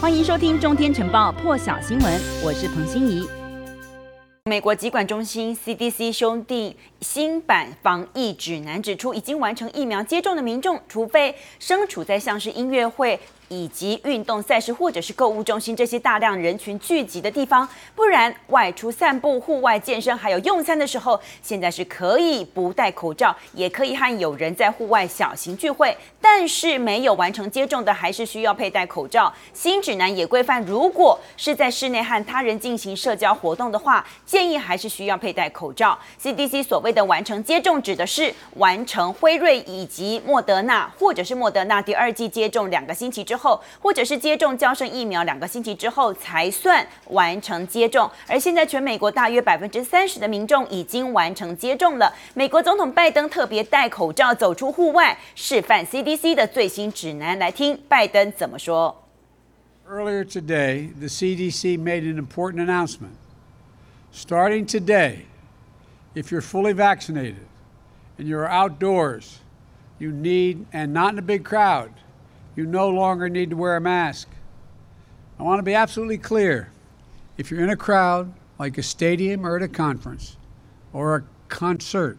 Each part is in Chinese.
欢迎收听《中天晨报》破晓新闻，我是彭欣怡。美国疾管中心 CDC 兄弟新版防疫指南，指出已经完成疫苗接种的民众，除非身处在像是音乐会。以及运动赛事或者是购物中心这些大量人群聚集的地方，不然外出散步、户外健身还有用餐的时候，现在是可以不戴口罩，也可以和友人在户外小型聚会。但是没有完成接种的，还是需要佩戴口罩。新指南也规范，如果是在室内和他人进行社交活动的话，建议还是需要佩戴口罩。CDC 所谓的完成接种，指的是完成辉瑞以及莫德纳，或者是莫德纳第二剂接种两个星期之后。后，或者是接种娇生疫苗两个星期之后才算完成接种，而现在全美国大约百分之三十的民众已经完成接种了。美国总统拜登特别戴口罩走出户外，示范 CDC 的最新指南，来听拜登怎么说。Earlier today, the CDC made an important announcement. Starting today, if you're fully vaccinated and you're outdoors, you need, and not in a big crowd. You no longer need to wear a mask. I want to be absolutely clear. If you're in a crowd, like a stadium or at a conference or a concert,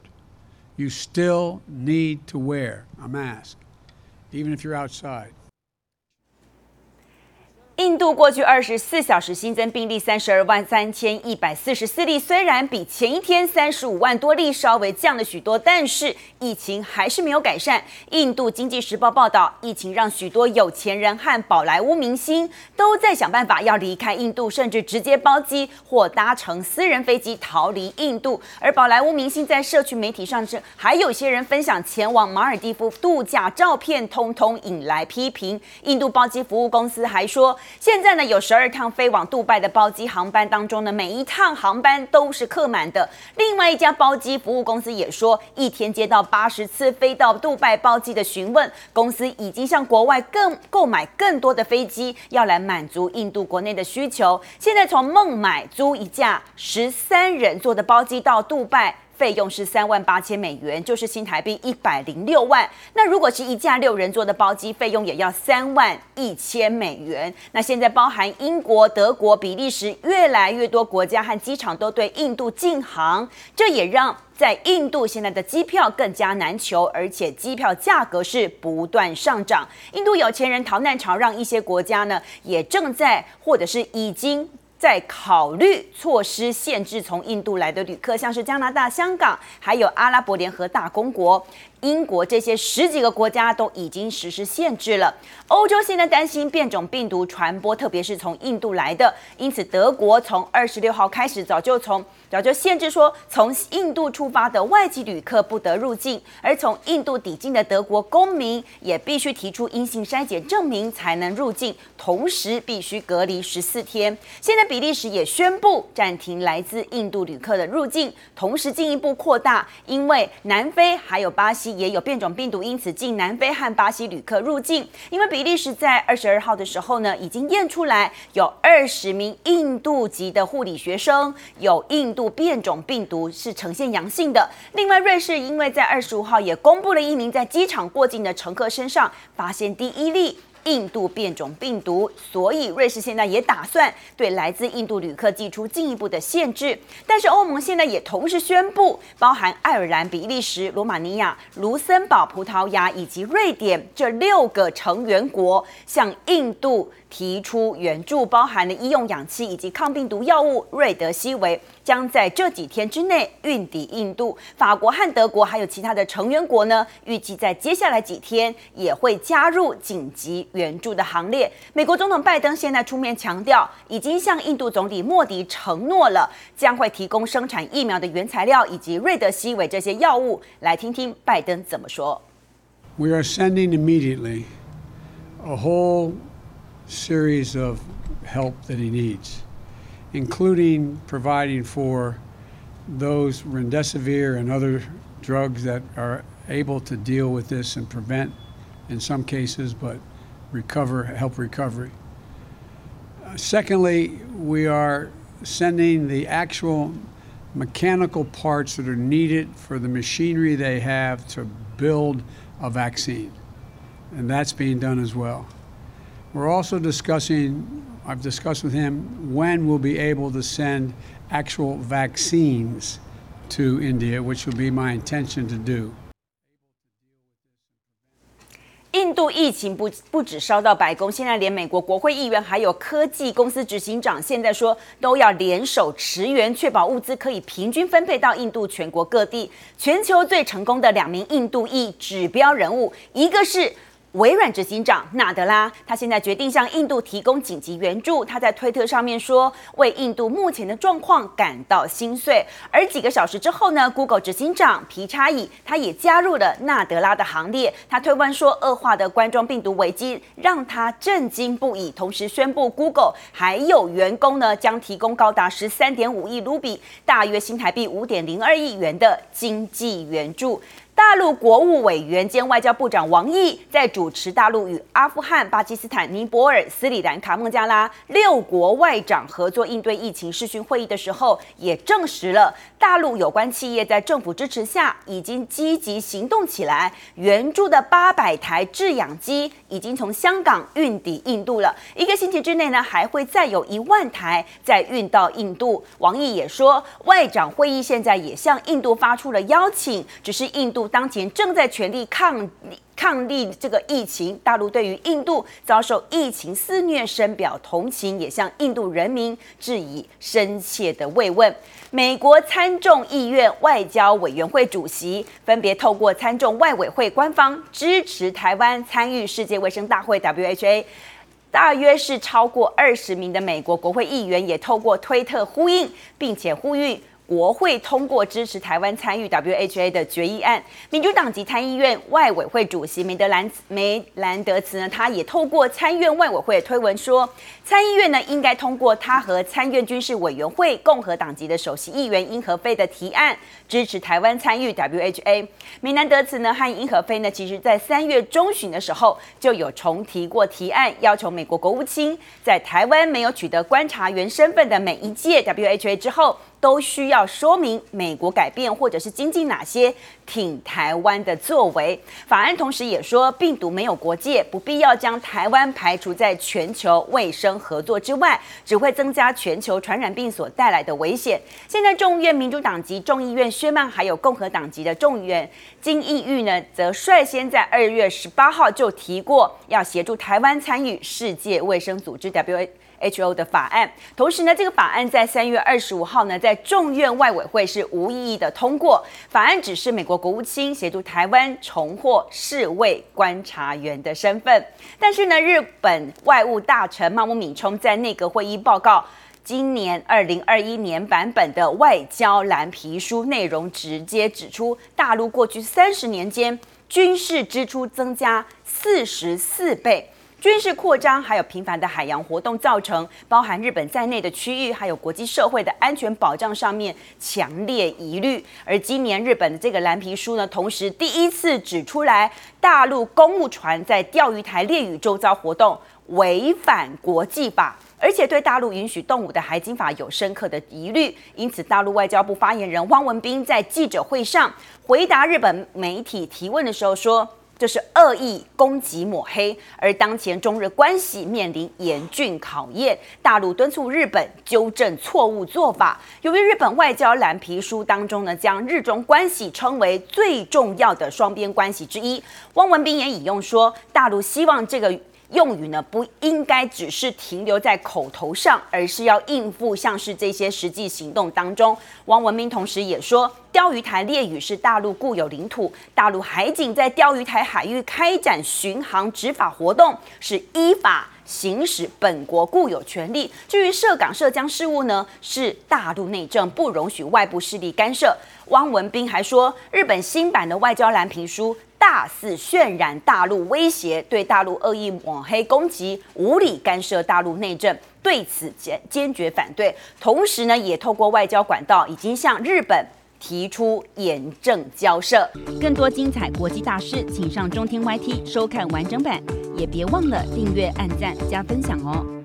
you still need to wear a mask, even if you're outside. 印度过去二十四小时新增病例三十二万三千一百四十四例，虽然比前一天三十五万多例稍微降了许多，但是疫情还是没有改善。印度经济时报报道，疫情让许多有钱人和宝莱坞明星都在想办法要离开印度，甚至直接包机或搭乘私人飞机逃离印度。而宝莱坞明星在社区媒体上，这还有些人分享前往马尔地夫度假照片，通通引来批评。印度包机服务公司还说。现在呢，有十二趟飞往杜拜的包机航班当中呢，每一趟航班都是客满的。另外一家包机服务公司也说，一天接到八十次飞到杜拜包机的询问，公司已经向国外更购买更多的飞机，要来满足印度国内的需求。现在从孟买租一架十三人座的包机到杜拜。费用是三万八千美元，就是新台币一百零六万。那如果是一架六人座的包机，费用也要三万一千美元。那现在包含英国、德国、比利时，越来越多国家和机场都对印度禁航，这也让在印度现在的机票更加难求，而且机票价格是不断上涨。印度有钱人逃难潮，让一些国家呢也正在或者是已经。在考虑措施限制从印度来的旅客，像是加拿大、香港，还有阿拉伯联合大公国。英国这些十几个国家都已经实施限制了。欧洲现在担心变种病毒传播，特别是从印度来的，因此德国从二十六号开始早就从早就限制说，从印度出发的外籍旅客不得入境，而从印度抵境的德国公民也必须提出阴性筛检证明才能入境，同时必须隔离十四天。现在比利时也宣布暂停来自印度旅客的入境，同时进一步扩大，因为南非还有巴西。也有变种病毒，因此进南非和巴西旅客入境。因为比利时在二十二号的时候呢，已经验出来有二十名印度籍的护理学生有印度变种病毒，是呈现阳性的。另外，瑞士因为在二十五号也公布了一名在机场过境的乘客身上发现第一例。印度变种病毒，所以瑞士现在也打算对来自印度旅客寄出进一步的限制。但是欧盟现在也同时宣布，包含爱尔兰、比利时、罗马尼亚、卢森堡、葡萄牙以及瑞典这六个成员国向印度。提出援助，包含了医用氧气以及抗病毒药物瑞德西韦，将在这几天之内运抵印度。法国和德国还有其他的成员国呢，预计在接下来几天也会加入紧急援助的行列。美国总统拜登现在出面强调，已经向印度总理莫迪承诺了，将会提供生产疫苗的原材料以及瑞德西韦这些药物。来听听拜登怎么说。We are sending immediately a whole series of help that he needs, including providing for those remdesivir and other drugs that are able to deal with this and prevent, in some cases, but recover, help recovery. Uh, secondly, we are sending the actual mechanical parts that are needed for the machinery they have to build a vaccine. And that's being done as well. We're also discussing, I've discussed with him when we'll be able to send actual vaccines to India, which will be my intention to do. 印度疫情不不止烧到白宫，现在连美国国会议员还有科技公司执行长，现在说都要联手驰援，确保物资可以平均分配到印度全国各地。全球最成功的两名印度裔指标人物，一个是。微软执行长纳德拉，他现在决定向印度提供紧急援助。他在推特上面说，为印度目前的状况感到心碎。而几个小时之后呢，Google 执行长皮查伊他也加入了纳德拉的行列。他推文说，恶化的冠状病毒危机让他震惊不已，同时宣布 Google 还有员工呢将提供高达十三点五亿卢比，大约新台币五点零二亿元的经济援助。大陆国务委员兼外交部长王毅在主持大陆与阿富汗、巴基斯坦、尼泊尔、斯里兰卡、孟加拉六国外长合作应对疫情视讯会议的时候，也证实了大陆有关企业在政府支持下已经积极行动起来，援助的八百台制氧机已经从香港运抵印度了。一个星期之内呢，还会再有一万台再运到印度。王毅也说，外长会议现在也向印度发出了邀请，只是印度。当前正在全力抗抗力这个疫情，大陆对于印度遭受疫情肆虐深表同情，也向印度人民致以深切的慰问。美国参众议院外交委员会主席分别透过参众外委会官方支持台湾参与世界卫生大会 （WHA），大约是超过二十名的美国国会议员也透过推特呼应，并且呼吁。国会通过支持台湾参与 WHA 的决议案。民主党籍参议院外委会主席梅德兰梅兰德茨呢，他也透过参院外委会推文说，参议院呢应该通过他和参院军事委员会共和党籍的首席议员英和飞的提案，支持台湾参与 WHA。梅兰德茨呢和英和飞呢，其实在三月中旬的时候就有重提过提案，要求美国国务卿在台湾没有取得观察员身份的每一届 WHA 之后。都需要说明美国改变或者是精进哪些挺台湾的作为。法案同时也说，病毒没有国界，不必要将台湾排除在全球卫生合作之外，只会增加全球传染病所带来的危险。现在众议院民主党籍众议院薛曼，还有共和党籍的众议员金义玉呢，则率先在二月十八号就提过，要协助台湾参与世界卫生组织 WHO。H O 的法案，同时呢，这个法案在三月二十五号呢，在众院外委会是无异议的通过。法案指示美国国务卿协助台湾重获世卫观察员的身份。但是呢，日本外务大臣茂木敏充在内阁会议报告今年二零二一年版本的外交蓝皮书内容，直接指出，大陆过去三十年间军事支出增加四十四倍。军事扩张还有频繁的海洋活动，造成包含日本在内的区域还有国际社会的安全保障上面强烈疑虑。而今年日本的这个蓝皮书呢，同时第一次指出来，大陆公务船在钓鱼台列屿周遭活动违反国际法，而且对大陆允许动武的海警法有深刻的疑虑。因此，大陆外交部发言人汪文斌在记者会上回答日本媒体提问的时候说。这是恶意攻击抹黑，而当前中日关系面临严峻考验，大陆敦促日本纠正错误做法。由于日本外交蓝皮书当中呢，将日中关系称为最重要的双边关系之一，汪文斌也引用说，大陆希望这个。用语呢，不应该只是停留在口头上，而是要应付像是这些实际行动当中。汪文斌同时也说，钓鱼台列屿是大陆固有领土，大陆海警在钓鱼台海域开展巡航执法活动，是依法行使本国固有权利。至于涉港涉疆事务呢，是大陆内政，不容许外部势力干涉。汪文斌还说，日本新版的外交蓝皮书。大肆渲染大陆威胁，对大陆恶意抹黑攻击，无理干涉大陆内政，对此坚坚决反对。同时呢，也透过外交管道，已经向日本提出严正交涉。更多精彩国际大事，请上中天 YT 收看完整版，也别忘了订阅、按赞、加分享哦。